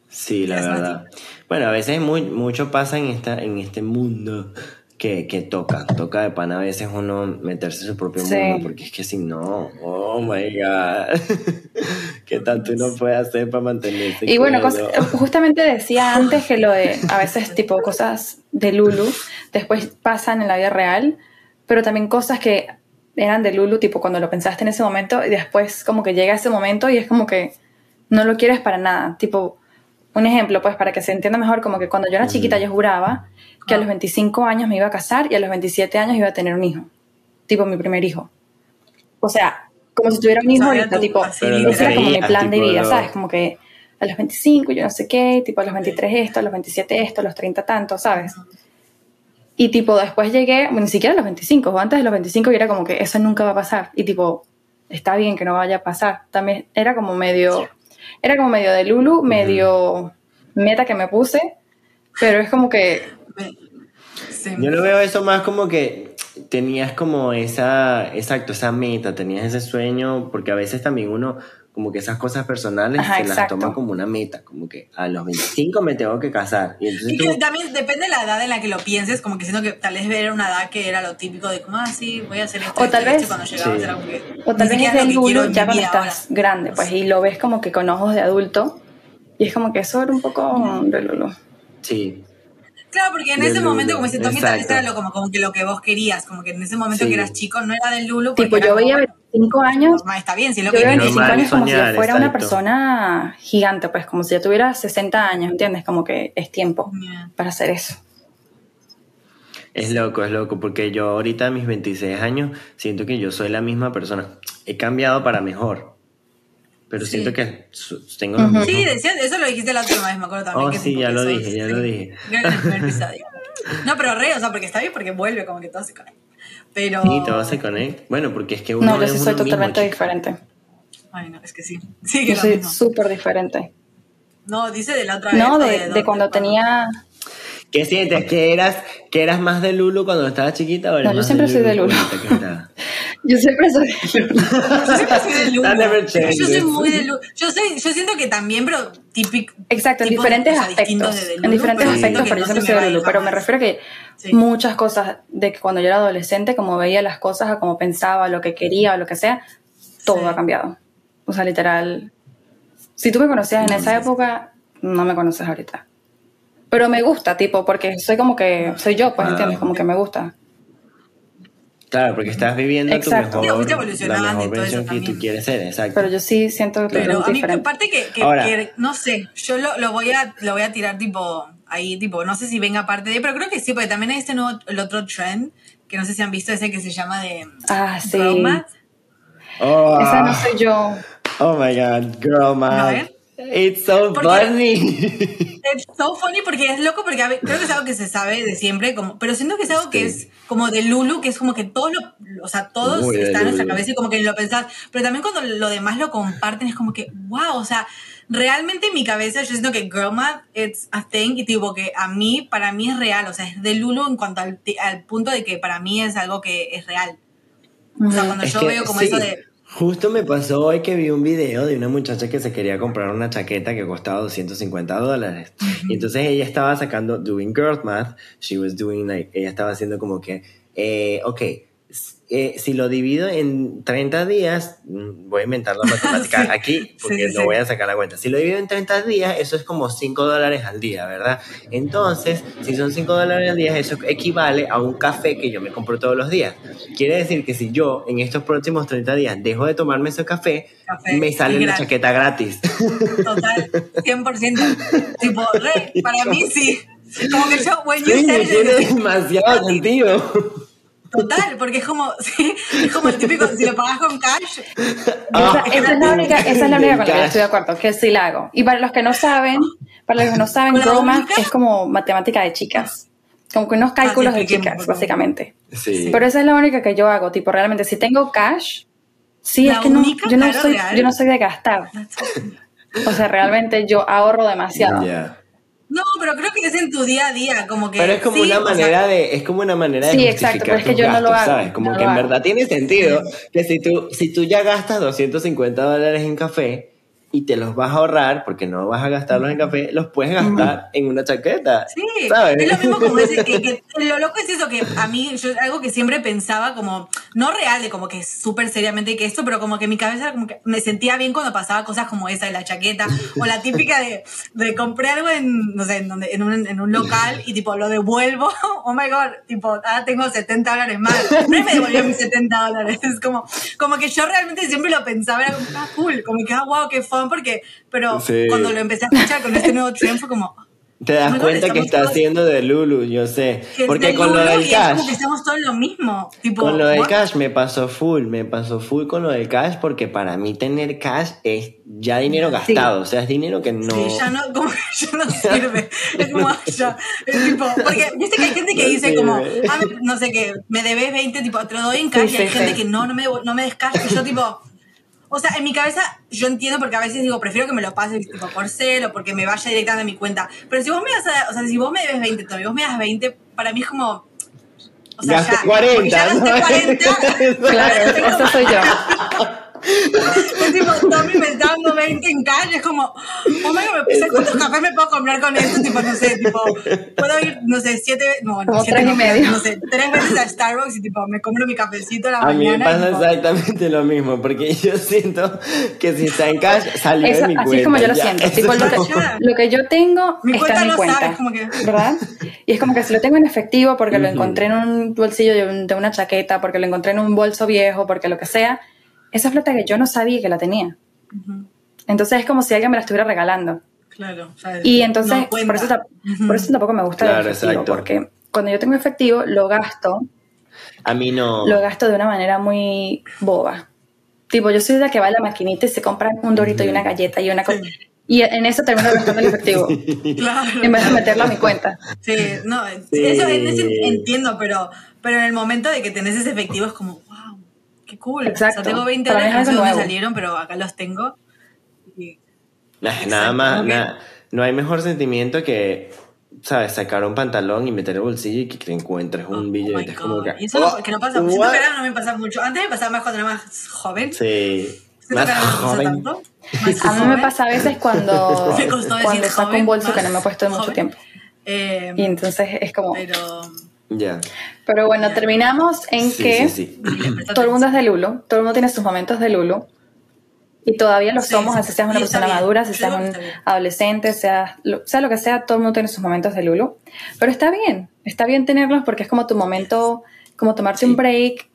Sí, la
Es
verdad. Bueno, a veces muy, mucho pasa en, esta, en este mundo que, que toca. Toca de pan a veces uno meterse en su propio
Sí.
mundo, porque es que si no, oh my God. ¿Qué tanto uno puede hacer para mantenerse?
Y bueno,
cuerdo?
cos- justamente decía antes que lo de a veces tipo cosas de Lulu después pasan en la vida real, pero también cosas que eran de Lulu, tipo cuando lo pensaste en ese momento y después como que llega ese momento y es como que no lo quieres para nada. Tipo, un ejemplo, pues para que se entienda mejor, como que cuando yo era chiquita yo juraba que a los 25 años me iba a casar y a los 27 años iba a tener un hijo, tipo mi primer hijo. O sea, como si tuviera un hijo
O sea, era
ahorita, tipo, ese era como mi plan de vida,
lo-
¿sabes? Como que a los 25 yo no sé qué, tipo a los 23 esto, a los 27 esto, a los 30 tanto, ¿sabes? Y tipo después llegué, bueno, ni siquiera a los 25, o antes de los 25 y era como que eso nunca va a pasar. Y tipo, está bien que no vaya a pasar. También era como medio, era como medio de Lulu, medio meta que me puse, pero es como que,
Sí.
Yo lo veo eso más como que tenías como esa, exacto, esa meta, tenías ese sueño, porque a veces también uno, como que esas cosas personales
Ajá,
se las
exacto.
toma como una meta, como que a los 25 me tengo que casar. Y entonces
Y
tú,
también depende de la edad en la que lo pienses, como que siento que tal vez era una edad que era lo típico de como, ah, sí, voy a hacer esto.
O tal
esto", y
vez-
cuando
Sí.
era como que,
o tal vez es Lulu
en
ya cuando estás
ahora.
grande, pues, y lo ves como que con ojos de adulto, y es como que eso era un poco
sí,
Claro, porque en ese
Lulu,
momento, como si tú tal vez era lo, como, como que lo que vos querías, como que en ese momento
Sí.
que eras chico no era del Lulu.
Tipo, yo veía
bueno,
25 años
normal, está bien, si es lo
Yo
que
veo
querés.
25
Normal
años como si
soñar,
yo fuera una persona gigante, pues como si ya tuviera 60 años, ¿entiendes? Como que es tiempo
Yeah.
para hacer eso.
es loco, es loco, porque yo ahorita a mis 26 años siento que yo soy la misma persona. He cambiado para mejor, pero
Sí.
siento que tengo los
Sí, decías, eso lo dijiste la última vez, me acuerdo también.
Oh,
que
sí, ya lo
sos-
dije, ya lo dije.
En el primer episodio. No, pero re, o sea, porque está bien, porque vuelve, como que todo se conecta. Pero.
Sí, todo se conecta. Bueno, porque es que uno
No, yo
es
sí soy totalmente diferente.
Ay, no, es que sí. Sí, que
Yo soy súper diferente.
No, dice de la otra vez.
No, de, de cuando tenía...
¿Qué sientes? ¿Que eras, ¿Que eras más de Lulu cuando estabas chiquita o eres
No, yo siempre soy de Lulu. Yo siempre soy de Lulu.
Yo siempre soy de
never
Yo soy muy de Lulu. Yo, soy, yo siento que también, pero típico.
Exacto, en diferentes aspectos.
de
en diferentes aspectos, pero yo siempre soy de Lulu. Pero me refiero a que
Sí.
muchas cosas de que cuando yo era adolescente, como veía las cosas, a como pensaba, lo que quería o lo que sea, todo
Sí.
ha cambiado. O sea, literal. Si tú me conocías en esa época, no me conoces ahorita. Pero me gusta, tipo, porque soy como que, soy yo, pues,
Ah.
¿entiendes? Como que me gusta.
Claro, porque estás viviendo
Exacto.
tu mejor, la
evolucionando y
mejor
todo eso
versión que tú quieres ser, exacto.
Pero yo sí siento que
Pero
es
a mí,
diferente.
aparte que, que-
Ahora.
que, no sé, yo lo, lo voy a lo voy a tirar tipo ahí, tipo, no sé si venga parte de, pero creo que sí, porque también hay este nuevo, el otro trend, que no sé si han visto ese que se llama de
Ah, sí.
Girl Math.
oh,
Esa no soy yo.
oh my god, girl, man.
¿eh?
It's so
Porque-
funny.
Es so funny porque es loco porque creo que es algo que se sabe de siempre, como, pero siento que es algo que
Sí.
es como de Lulu, que es como que todos lo, o sea, todos
Muy
está en nuestra cabeza y como que lo pensás, pero también cuando lo demás lo comparten es como que, wow, o sea, realmente en mi cabeza yo siento que Girl Math it's a thing y tipo que a mí, para mí es real, o sea, es de Lulu en cuanto al, al punto de que para mí es algo que es real. O sea, cuando
Es
yo
que,
veo como
sí,
eso de...
Justo me pasó hoy que vi un video de una muchacha que se quería comprar una chaqueta que costaba 250 dólares. Y entonces ella estaba sacando, doing girl math, she was doing like, ella estaba haciendo como que, eh, ok, eh, si lo divido en 30 días, mm, voy a inventar la matemática
Sí,
aquí porque
sí,
no
sí.
voy a sacar la cuenta. Si lo divido en 30 días, eso es como 5 dólares al día, ¿verdad? Entonces, si son 5 dólares al día, eso equivale a un café que yo me compro todos los días. Quiere decir que si yo en estos próximos 30 días dejo de tomarme ese café,
Café,
me sale una chaqueta gratis.
Total, 100%. tipo, re, para mí sí. Como que yo, when you
Sí, tiene demasiado sentido.
Total, porque es como, sí, es como el típico, si lo pagas con cash,
Ah,
esa, esa es la única, esa es la única con la que estoy de acuerdo, que sí la hago. Y para los que no saben, para los que no saben,
¿Con la
Girl Math
única?
es como matemática de chicas. Como que unos cálculos de
expliquemos,
chicas, básicamente.
Sí.
Pero esa es la única que yo hago, tipo, realmente, si tengo cash, sí,
La
es que no, yo no soy,
real.
yo no soy de gastar. O sea, realmente yo ahorro demasiado.
Pero creo que es en tu día a día, como que.
Pero es como
sí,
una
sea,
manera de, es como una manera de
Sí,
justificar
exacto, pero es que
tus
yo no lo
gastos,
hago,
¿sabes? Como
no
que en
hago.
verdad tiene sentido que si tú, si tú ya gastas 250 dólares en café y te los vas a ahorrar porque no vas a gastarlos en café, los puedes gastar en una chaqueta.
Sí,
¿sabes?
es lo mismo como ese, que, que lo loco es eso que a mí, yo algo que siempre pensaba como, no real, de como que súper seriamente que esto, pero como que mi cabeza como que me sentía bien cuando pasaba cosas como esa de la chaqueta, o la típica de, de comprar algo en, no sé, en, donde, en, un, en un local y tipo lo devuelvo, oh my god, tipo, ahora tengo 70 dólares más, pero me devolvió mis 70 dólares, es como, como que yo realmente siempre lo pensaba, era como, ah, cool, como que, ah, wow, qué fun, porque, pero
Sí.
cuando lo empecé a escuchar con este nuevo trend fue como,
Te das cuenta que está haciendo de Lulu, yo sé. Porque con lo del
es
cash,
como que estamos todos lo mismo. Tipo,
con lo del
what?
cash me pasó full, me pasó full con lo del cash porque para mí tener cash es ya dinero
Sí.
gastado, o sea, es dinero que no...
Sí, ya no, como que ya no sirve. Es como, ya, es tipo, porque viste que hay gente que
No
dice como,
sirve.
ah, no sé qué, me debes 20, tipo, te lo doy en cash,
Sí,
y hay
sí,
gente
sí.
que no, no me, no me des cash, y yo tipo, o sea, en mi cabeza yo entiendo porque a veces digo, prefiero que me lo pases tipo por cel o porque me vaya directamente a mi cuenta. Pero si vos me das, a- o sea, si vos me debes 20, Tommy, vos me das 20, para mí es como, o sea,
Gasté
ya,
40,
porque ya gasté
¿no?
40.
Claro, eso soy yo.
Tipo, Tommy me está dando 20 en calle, es como, oh my God, ¿sabes cuántos cafés me puedo comprar con esto? Tipo, no sé, tipo, puedo ir, no sé, siete, no, no, siete
tres y medio.
no sé, tres veces a Starbucks y tipo, me compro mi cafecito a la
A mí me
mañana.
pasa
tipo,
exactamente lo mismo, porque yo siento que si está en cash, salió
Eso-
de mi
así
cuenta.
es como yo lo
ya.
siento. Tipo, lo, que, lo que yo tengo
Mi
está
cuenta
en mi
no
cuenta.
sabes, como que-
¿Verdad? Y es como que si lo tengo en efectivo porque lo encontré en un bolsillo de una chaqueta, porque lo encontré en un bolso viejo, porque lo que sea, esa es plata que yo no sabía que la tenía. Entonces es como si alguien me la estuviera regalando.
Claro.
Y entonces,
No
por, eso, por eso tampoco me gusta
Claro,
el efectivo,
exacto.
porque cuando yo tengo efectivo, lo gasto,
A mí no.
lo gasto de una manera muy boba. Tipo, yo soy de la que va a la maquinita y se compran un dorito y una galleta y una cosa. Y en eso termino gastando el efectivo,
Claro.
en vez de meterlo a mi cuenta.
Sí, no,
Sí.
eso entiendo, pero, pero en el momento de que tenés ese efectivo es como, wow, qué cool.
Exacto.
O sea, tengo 20
Para mí
dólares,
es
no
nuevo.
salieron, pero acá los tengo. Y-
Nah, nada más,
que-
nada- no hay mejor sentimiento que ¿sabes? Sacar un pantalón y meter el bolsillo y que te encuentres un
Oh
billete. es como que,
Y eso no,
oh,
que no pasa? Siento que ahora no me pasa mucho. Antes me pasaba más cuando era más joven.
Sí. Más
que me
joven.
tanto. Más
A mí me pasa a veces cuando,
Me costó decir
cuando saco
joven,
un bolso que no me he puesto en mucho
joven.
tiempo.
Eh,
Y entonces es como...
pero.
Ya.
Pero bueno, terminamos en
Sí,
que
sí, sí.
todo el mundo es de Lulu, todo el mundo tiene sus momentos de Lulu. Y todavía lo
Sí,
somos,
sí.
así seas una persona
bien.
madura, si seas un adolescente, sea lo, sea lo que sea, todo el mundo tiene sus momentos de Lulu. Pero está bien, está bien tenerlos porque es como tu momento, como tomarte
Sí.
un break.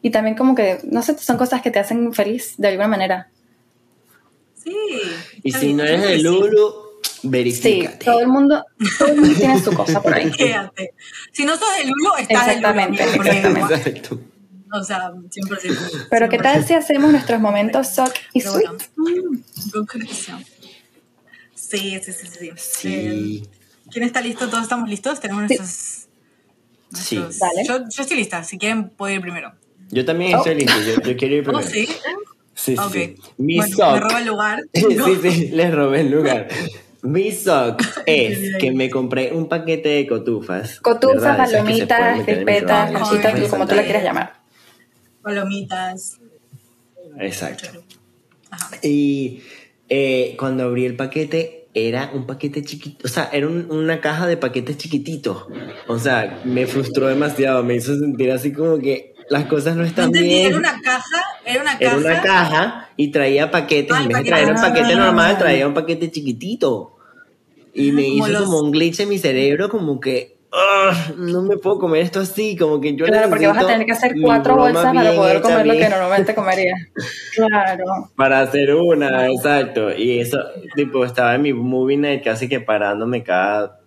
Y también como que, no sé, son cosas que te hacen feliz de alguna manera.
Sí.
Y si no eres de
que sí.
Lulu,
Sí,
verifícate.
todo el mundo, todo el mundo tiene su cosa por ahí.
Quédate. Si no sos de Lulu, estás.
Exactamente,
amigo, porque-
exactamente.
Exacto.
O sea, 100%.
Pero ¿qué tal si hacemos nuestros momentos sock y
Pero
sweet?
bueno, mm. Sí, sí, sí, sí.
Sí.
Eh, ¿Quién está listo? ¿Todos estamos listos? Tenemos nuestros...
Sí.
nuestros-
Dale.
Yo, yo estoy lista. Si quieren, puedo ir primero.
Yo también
Oh.
estoy listo. Yo, yo quiero ir
¿Oh,
primero.
sí?
Sí, sí,
Ok.
sí. Mi
bueno,
sock.
me roba el lugar.
sí, sí, les robé el lugar. Mi sock es que me compré un paquete de cotufas.
Cotufas, palomitas, crispetas, cachitas, como tú la quieras llamar.
Palomitas.
Exacto.
Ajá.
Y eh, cuando abrí el paquete, era un paquete chiquito, o sea, era un- una caja de paquetes chiquititos. O sea, me frustró demasiado, me hizo sentir así como que las cosas no
No
están
entendí,
bien.
era una caja, era una caja.
Era una caja y traía paquetes.
Ah,
en vez de
paquete.
traer un paquete
Ah.
normal, traía un paquete chiquitito. Y me
Como
hizo
los-
como un glitch en mi cerebro, como que "Ah, no me puedo comer esto así, como que yo
Claro, porque vas a tener que hacer cuatro bolsas para
bien
poder comer lo que
bien-
normalmente comerías. Claro.
Para hacer una, exacto. Y eso, tipo, estaba en mi movie night casi que parándome cada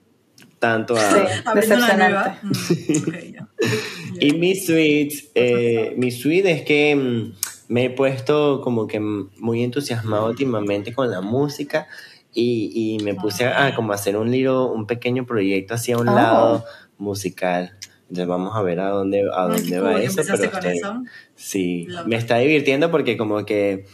tanto a...
Sí. Decepcionante.
nueva. Mm, ok, ya.
Y mi suite, eh, mi suite es que mm, me he puesto como que muy entusiasmado últimamente con la música y, y me puse a, a como hacer un libro, un pequeño proyecto hacia un
Oh.
lado musical. Entonces vamos a ver a dónde, a dónde va eso, pero estoy,
eso.
sí, me está divirtiendo porque como que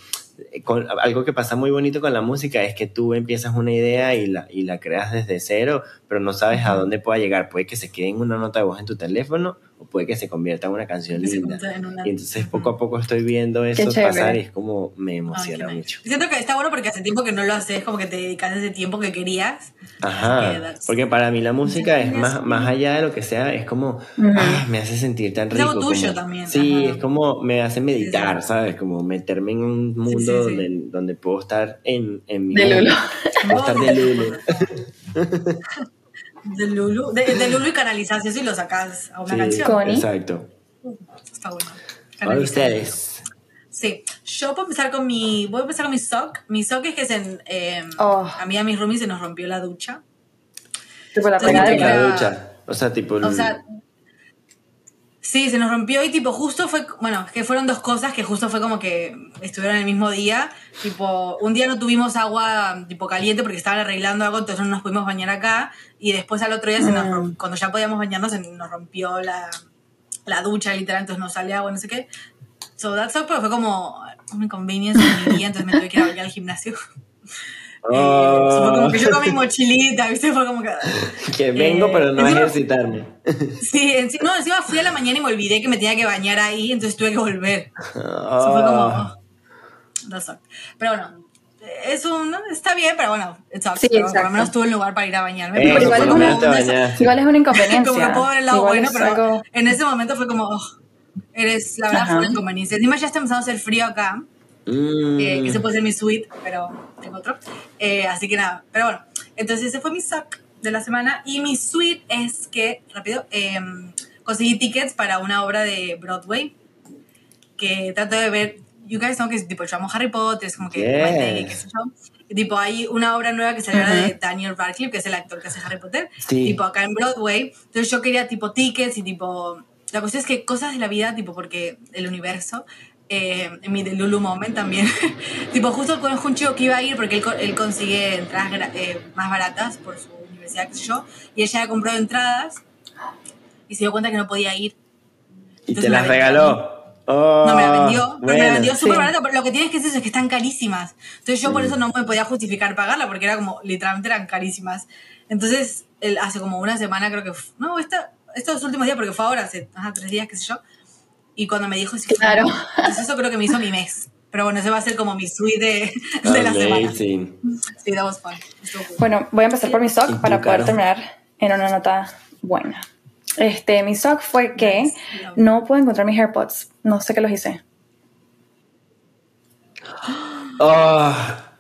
eh, con- algo que pasa muy bonito con la música es que tú empiezas una idea y la, y la creas desde cero, pero no sabes a dónde pueda llegar. Puede que se quede en una nota de voz en tu teléfono o puede que se convierta en una canción
Que
linda.
en una-
Y entonces poco a poco estoy viendo eso pasar y es como me
Ay,
emociona
nice.
mucho.
Siento que está bueno porque hace tiempo que no lo haces, como que te dedicas ese tiempo que querías. que
Ajá,
that's-
porque para mí la música es más, más allá de lo que sea, es como,
Ujú.
ah, me hace sentir tan
Es
rico.
algo tuyo
como-
también,
Sí,
ajá.
es como, me hace meditar,
Sí, sí.
¿sabes? Como meterme en un mundo
sí, sí.
Donde, donde puedo estar en, en mi
De. Lulu.
Puedo estar de Lulu.
De Lulu, de, de Lulu y canalizas eso y lo sacas a una
Sí,
canción.
Connie.
exacto.
Está bueno. Canalizar.
ustedes.
Sí, yo puedo empezar con mi, voy a empezar con mi sock. Mi sock es que se, eh,
Oh.
a mí y a mis roomies se nos rompió la ducha.
Tipo la
Entonces,
La
Era-
ducha. O sea, tipo.
O sea, sí, se nos rompió y tipo justo fue, bueno, que fueron dos cosas que justo fue como que estuvieron el mismo día. Tipo, un día no tuvimos agua tipo caliente porque estaban arreglando algo, entonces no nos pudimos bañar acá. Y después al otro día, se nos
Mm.
cuando ya podíamos bañarnos, se nos rompió la, la ducha literal, entonces no salía agua, no sé qué. So that sucked, pero fue como un inconvenience en mi día, entonces me tuve que ir a bailar al gimnasio. Eh, so fue como que yo con mi mochilita, ¿viste? Fue como que...
que vengo,
eh,
pero no a
encima-
ejercitarme.
Sí, enci- no, encima fui a la mañana y me olvidé que me tenía que bañar ahí, entonces tuve que volver. Eso
Ah.
fue como. oh, sucked. Pero bueno, es un. Está bien, pero bueno, it sucks,
Sí,
pero por
exacto.
lo menos tuve un lugar para ir a bañarme.
Eh,
pero igual
lo
como.
Igual es una inconveniencia.
como que puedo ver el lado
Igual
bueno,
es
pero
algo-
en ese momento fue como. oh, eres, la verdad,
Ajá.
fue una inconveniencia. Encima ya está empezando a hacer frío acá,
Mm.
eh, que se puede ser mi suite, pero tengo otro. Eh, así que nada, pero bueno, entonces ese fue mi suck de la semana. Y mi suite es que, rápido, eh, conseguí tickets para una obra de Broadway que trato de ver. You guys know que tipo, yo amo Harry Potter, es como que
Yes.
my thing, qué sé yo. Y, tipo, hay una obra nueva que salió ahora de
Ujú.
Daniel Radcliffe, que es el actor que hace Harry Potter,
Sí.
tipo acá en Broadway. Entonces yo quería tipo tickets y tipo... La cuestión es que cosas de la vida, tipo porque el universo, eh, en mi Lulu Moment también, tipo justo conozco un chico que iba a ir porque él, él consigue entradas eh, más baratas por su universidad, sé yo, y ella había comprado entradas y se dio cuenta que no podía ir.
Y
Entonces
te
me
las regaló. Oh,
No, me la vendió, pero me la
bueno.
vendió súper
sí.
barata, pero lo que tienes que es eso, es que están carísimas. Entonces yo por
Mm.
eso no me podía justificar pagarla, porque era como, literalmente eran carísimas. Entonces, el, hace como una semana, creo que. No, esta, estos últimos días, porque fue ahora, hace ajá, tres días, qué sé yo. Y cuando me dijo, sí,
Claro.
Entonces eso creo que me hizo mi mes. Pero bueno, ese va a ser como mi suite de, de la semana. Sí, that was fun. Cool.
Bueno, voy a empezar por mi
¿Y
SOC
tú,
para poder
Caro?
terminar en una nota buena. Este, mi SOC fue que
Nice.
no puedo encontrar mis AirPods. No sé qué los hice.
Oh,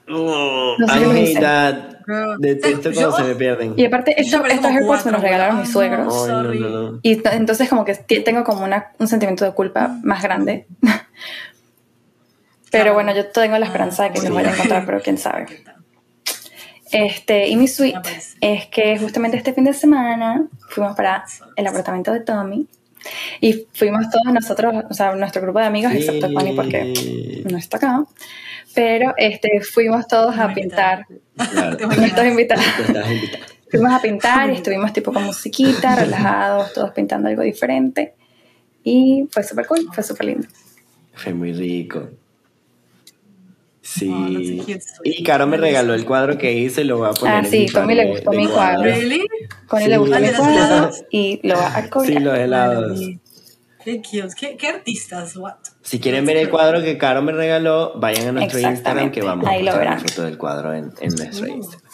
oh,
No sé
I hate that. Detesto cuando se me pierden.
Y aparte,
Yo
estos, AirPods me los regalaron mis suegros.
no.
Ay, no, no, no.
Y entonces como que tengo como una, un sentimiento de culpa más grande. Pero bueno, yo tengo la esperanza de que
sí.
los vaya a encontrar, pero quién sabe. Este, y mi suite es que justamente este fin de semana fuimos para el apartamento de Tommy y fuimos todos nosotros, o sea, nuestro grupo de amigos, excepto Fanny porque no está acá. Pero este, fuimos todos a pintar.
Claro.
Te
estás invitada. Fuimos a pintar y estuvimos tipo con musiquita, relajados, todos pintando algo diferente. Y fue súper cool, fue súper lindo.
Fue muy rico. Sí.
Oh,
y Caro me regaló el cuadro que hice y lo voy a poner
Ah, sí, Tommy le gustó
de
mi cuadro.
¿Really?
Con él
Sí.
le gustó mi
¿de los
cuadro
helados?
y lo va a
Sí,
colgar.
los helados.
Qué cute. ¿Qué, qué artistas? What?
Si quieren ver el cuadro que Caro me regaló, vayan a nuestro Instagram que vamos
Ahí
a
lo
poner la foto del cuadro en, en nuestro
Uh.
Instagram.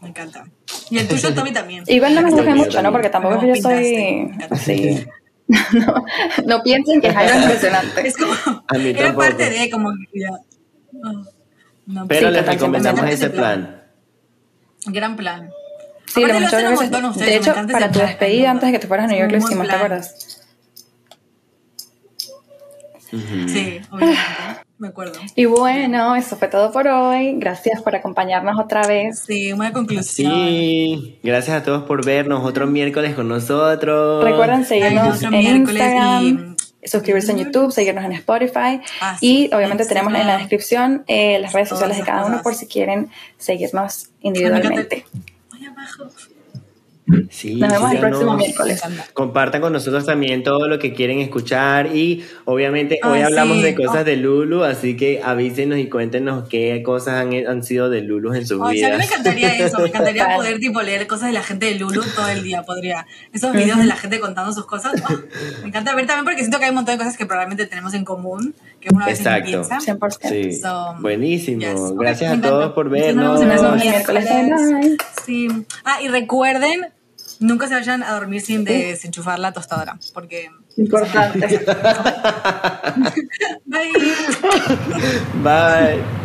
Me encanta. Y el tuyo, Tommy, también.
Igual no me juzguen mucho, ¿no? Porque tampoco es que yo soy así. No, no piensen que es impresionante.
Es como.
A mí
era
tampoco.
parte de como. que ya. Oh, no,
Pero
Sí,
les recomendamos ese plan.
Gran plan.
Sí, lo varias veces.
montón ustedes,
De hecho, para tu despedida, antes de que te fueras a New York, lo hicimos, ¿te acuerdas?
Sí, obviamente. Me acuerdo.
Y bueno, eso fue todo por hoy. Gracias por acompañarnos otra vez.
Sí, una conclusión.
Sí, gracias a todos por vernos otro miércoles con nosotros.
Recuerden seguirnos
otro
en
miércoles
Instagram, suscribirse en YouTube, seguirnos en Spotify
Ah, sí.
y obviamente tenemos en la descripción eh, las redes sociales de cada uno por si quieren seguirnos individualmente.
Muy abajo.
Sí,
Nos vemos el próximo miércoles.
Compartan con nosotros también todo lo que quieren escuchar y obviamente hoy
Ay,
hablamos
sí.
de cosas
Oh.
de Lulu, así que avísenos y cuéntenos qué cosas han, han sido de Lulu en sus
Ay, sí, a mí me encantaría eso, me encantaría poder tipo leer cosas de la gente de Lulu todo el día, podría. Esos videos de la gente contando sus cosas, ah, me encanta ver también porque siento que hay un montón de cosas que probablemente tenemos en común, que una vez ni
Exacto.
piensa.
100%.
Sí,
So,
buenísimo.
yes.
Gracias
me
a todos por
Entonces, nos
vernos.
vemos el
Nos
próximo
vemos el miércoles.
Sí. Ah, y recuerden, nunca se vayan a dormir sin desenchufar la tostadora, porque...
Importante.
Bye.
Bye.